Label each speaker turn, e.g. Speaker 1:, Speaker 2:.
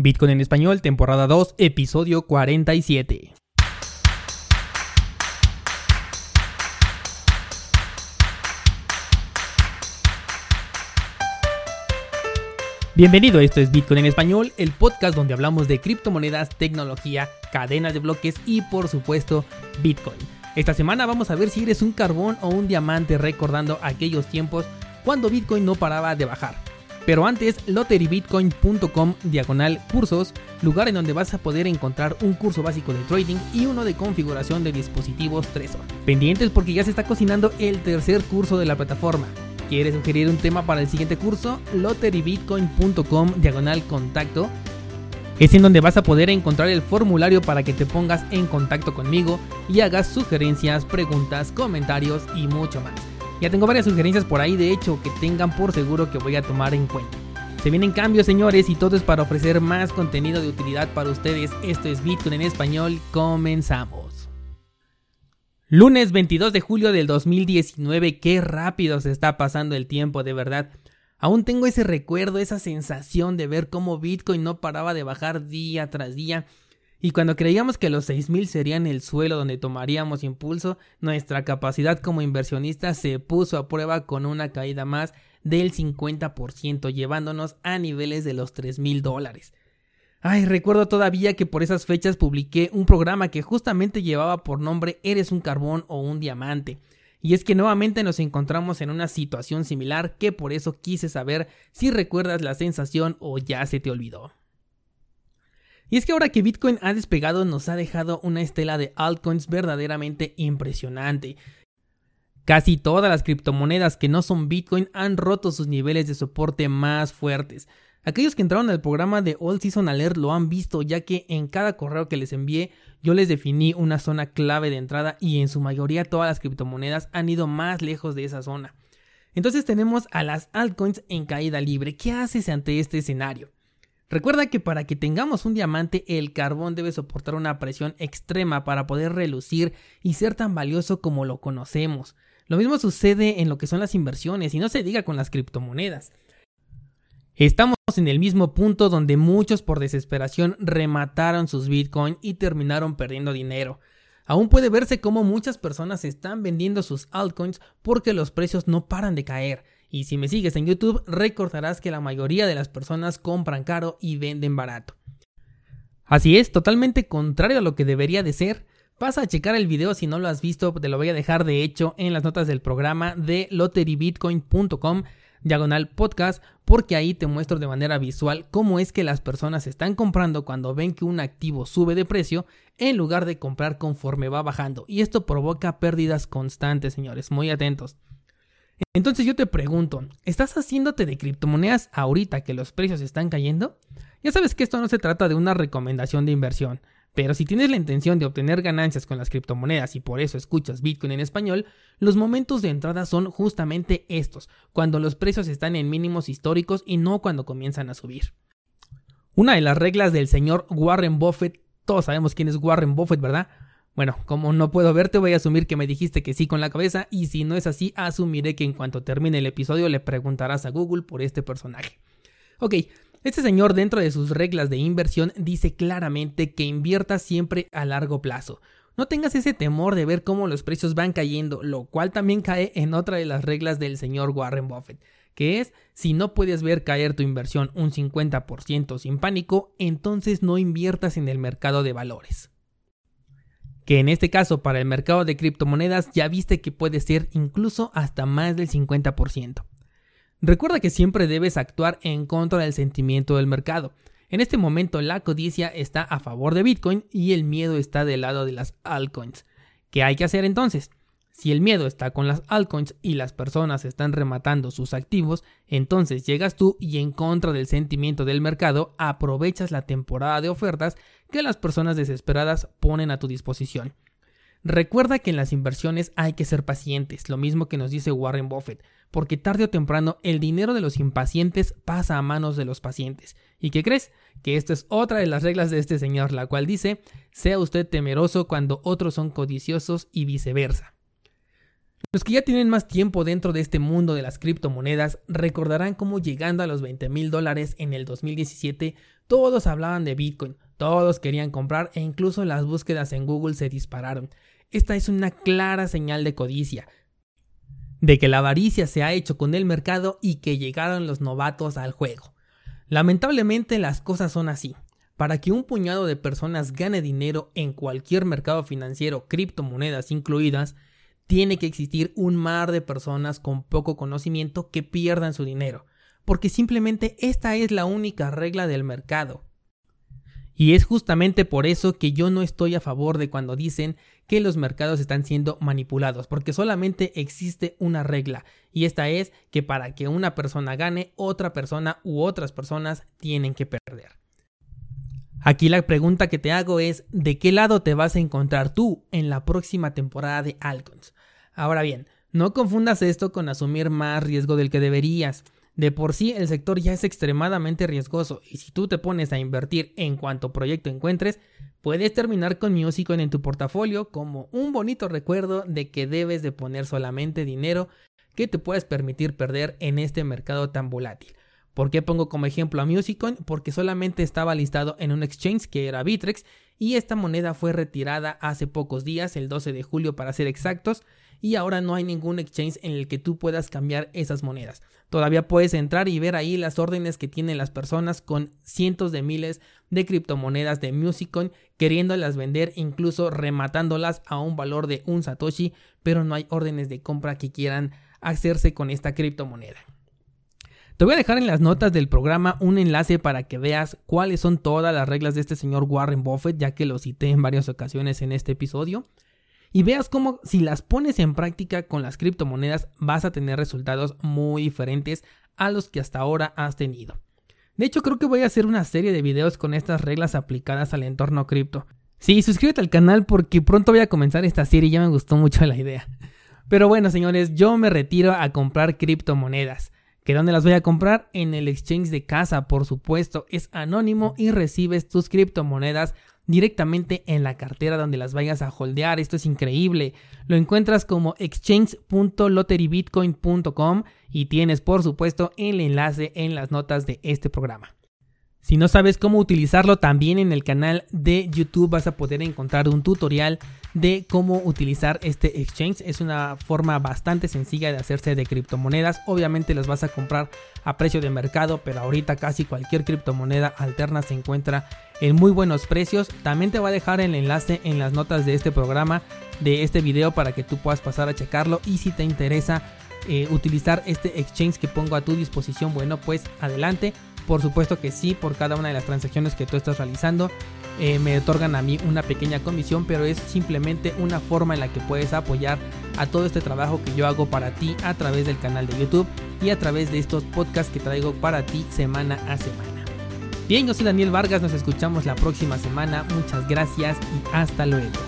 Speaker 1: Bitcoin en español, temporada 2, episodio 47. Bienvenido, esto es Bitcoin en español, el podcast donde hablamos de criptomonedas, tecnología, cadenas de bloques y por supuesto Bitcoin. Esta semana vamos a ver si eres un carbón o un diamante recordando aquellos tiempos cuando Bitcoin no paraba de bajar. Pero antes, lotterybitcoin.com diagonal cursos, lugar en donde vas a poder encontrar un curso básico de trading y uno de configuración de dispositivos Trezor. Pendientes porque ya se está cocinando el tercer curso de la plataforma. ¿Quieres sugerir un tema para el siguiente curso? lotterybitcoin.com diagonal contacto. Es en donde vas a poder encontrar el formulario para que te pongas en contacto conmigo y hagas sugerencias, preguntas, comentarios y mucho más. Ya tengo varias sugerencias por ahí, de hecho, que tengan por seguro que voy a tomar en cuenta. Se vienen cambios, señores, y todo es para ofrecer más contenido de utilidad para ustedes. Esto es Bitcoin en español. Comenzamos. Lunes 22 de julio del 2019. Qué rápido se está pasando el tiempo, de verdad. Aún tengo ese recuerdo, esa sensación de ver cómo Bitcoin no paraba de bajar día tras día y cuando creíamos que los 6000 serían el suelo donde tomaríamos impulso, nuestra capacidad como inversionista se puso a prueba con una caída más del 50%, llevándonos a niveles de los 3000 dólares. Ay, recuerdo todavía que por esas fechas publiqué un programa que justamente llevaba por nombre Eres un carbón o un diamante. Y es que nuevamente nos encontramos en una situación similar que por eso quise saber si recuerdas la sensación o ya se te olvidó. Y es que ahora que Bitcoin ha despegado nos ha dejado una estela de altcoins verdaderamente impresionante. Casi todas las criptomonedas que no son Bitcoin han roto sus niveles de soporte más fuertes. Aquellos que entraron al programa de All Season Alert lo han visto ya que en cada correo que les envié yo les definí una zona clave de entrada y en su mayoría todas las criptomonedas han ido más lejos de esa zona. Entonces tenemos a las altcoins en caída libre. ¿Qué haces ante este escenario? Recuerda que para que tengamos un diamante el carbón debe soportar una presión extrema para poder relucir y ser tan valioso como lo conocemos. Lo mismo sucede en lo que son las inversiones y no se diga con las criptomonedas. Estamos en el mismo punto donde muchos por desesperación remataron sus bitcoin y terminaron perdiendo dinero. Aún puede verse como muchas personas están vendiendo sus altcoins porque los precios no paran de caer y si me sigues en YouTube, recordarás que la mayoría de las personas compran caro y venden barato. Así es, totalmente contrario a lo que debería de ser. Pasa a checar el video si no lo has visto, te lo voy a dejar de hecho en las notas del programa de lotterybitcoin.com diagonal podcast porque ahí te muestro de manera visual cómo es que las personas están comprando cuando ven que un activo sube de precio en lugar de comprar conforme va bajando y esto provoca pérdidas constantes señores, muy atentos. Entonces yo te pregunto, ¿estás haciéndote de criptomonedas ahorita que los precios están cayendo? Ya sabes que esto no se trata de una recomendación de inversión, pero si tienes la intención de obtener ganancias con las criptomonedas y por eso escuchas Bitcoin en español, los momentos de entrada son justamente estos, cuando los precios están en mínimos históricos y no cuando comienzan a subir. Una de las reglas del señor Warren Buffett, todos sabemos quién es Warren Buffett, ¿verdad? Bueno, como no puedo verte, voy a asumir que me dijiste que sí con la cabeza y si no es así, asumiré que en cuanto termine el episodio le preguntarás a Google por este personaje. Ok, este señor dentro de sus reglas de inversión dice claramente que invierta siempre a largo plazo. No tengas ese temor de ver cómo los precios van cayendo, lo cual también cae en otra de las reglas del señor Warren Buffett, que es si no puedes ver caer tu inversión un 50% sin pánico, entonces no inviertas en el mercado de valores que en este caso para el mercado de criptomonedas ya viste que puede ser incluso hasta más del 50%. Recuerda que siempre debes actuar en contra del sentimiento del mercado. En este momento la codicia está a favor de Bitcoin y el miedo está del lado de las altcoins. ¿Qué hay que hacer entonces? Si el miedo está con las altcoins y las personas están rematando sus activos, entonces llegas tú y en contra del sentimiento del mercado aprovechas la temporada de ofertas que las personas desesperadas ponen a tu disposición. Recuerda que en las inversiones hay que ser pacientes, lo mismo que nos dice Warren Buffett, porque tarde o temprano el dinero de los impacientes pasa a manos de los pacientes. ¿Y qué crees? Que esta es otra de las reglas de este señor, la cual dice, sea usted temeroso cuando otros son codiciosos y viceversa. Los que ya tienen más tiempo dentro de este mundo de las criptomonedas recordarán cómo llegando a los 20 mil dólares en el 2017 todos hablaban de Bitcoin, todos querían comprar e incluso las búsquedas en Google se dispararon. Esta es una clara señal de codicia, de que la avaricia se ha hecho con el mercado y que llegaron los novatos al juego. Lamentablemente las cosas son así. Para que un puñado de personas gane dinero en cualquier mercado financiero, criptomonedas incluidas, tiene que existir un mar de personas con poco conocimiento que pierdan su dinero, porque simplemente esta es la única regla del mercado. Y es justamente por eso que yo no estoy a favor de cuando dicen que los mercados están siendo manipulados, porque solamente existe una regla, y esta es que para que una persona gane, otra persona u otras personas tienen que perder. Aquí la pregunta que te hago es, ¿de qué lado te vas a encontrar tú en la próxima temporada de Alcons? Ahora bien, no confundas esto con asumir más riesgo del que deberías. De por sí el sector ya es extremadamente riesgoso y si tú te pones a invertir en cuanto proyecto encuentres, puedes terminar con Musicon en tu portafolio como un bonito recuerdo de que debes de poner solamente dinero que te puedes permitir perder en este mercado tan volátil. ¿Por qué pongo como ejemplo a Musicon? Porque solamente estaba listado en un exchange que era Bitrex y esta moneda fue retirada hace pocos días, el 12 de julio para ser exactos, y ahora no hay ningún exchange en el que tú puedas cambiar esas monedas. Todavía puedes entrar y ver ahí las órdenes que tienen las personas con cientos de miles de criptomonedas de Musicon queriéndolas vender, incluso rematándolas a un valor de un Satoshi, pero no hay órdenes de compra que quieran hacerse con esta criptomoneda. Te voy a dejar en las notas del programa un enlace para que veas cuáles son todas las reglas de este señor Warren Buffett, ya que lo cité en varias ocasiones en este episodio. Y veas cómo si las pones en práctica con las criptomonedas vas a tener resultados muy diferentes a los que hasta ahora has tenido. De hecho creo que voy a hacer una serie de videos con estas reglas aplicadas al entorno cripto. Sí, suscríbete al canal porque pronto voy a comenzar esta serie y ya me gustó mucho la idea. Pero bueno señores, yo me retiro a comprar criptomonedas. ¿Que dónde las voy a comprar? En el exchange de casa, por supuesto. Es anónimo y recibes tus criptomonedas directamente en la cartera donde las vayas a holdear. Esto es increíble. Lo encuentras como exchange.lotterybitcoin.com y tienes por supuesto el enlace en las notas de este programa. Si no sabes cómo utilizarlo, también en el canal de YouTube vas a poder encontrar un tutorial de cómo utilizar este exchange. Es una forma bastante sencilla de hacerse de criptomonedas. Obviamente las vas a comprar a precio de mercado, pero ahorita casi cualquier criptomoneda alterna se encuentra en muy buenos precios. También te voy a dejar el enlace en las notas de este programa, de este video, para que tú puedas pasar a checarlo. Y si te interesa eh, utilizar este exchange que pongo a tu disposición, bueno, pues adelante. Por supuesto que sí, por cada una de las transacciones que tú estás realizando, eh, me otorgan a mí una pequeña comisión, pero es simplemente una forma en la que puedes apoyar a todo este trabajo que yo hago para ti a través del canal de YouTube y a través de estos podcasts que traigo para ti semana a semana. Bien, yo soy Daniel Vargas, nos escuchamos la próxima semana, muchas gracias y hasta luego.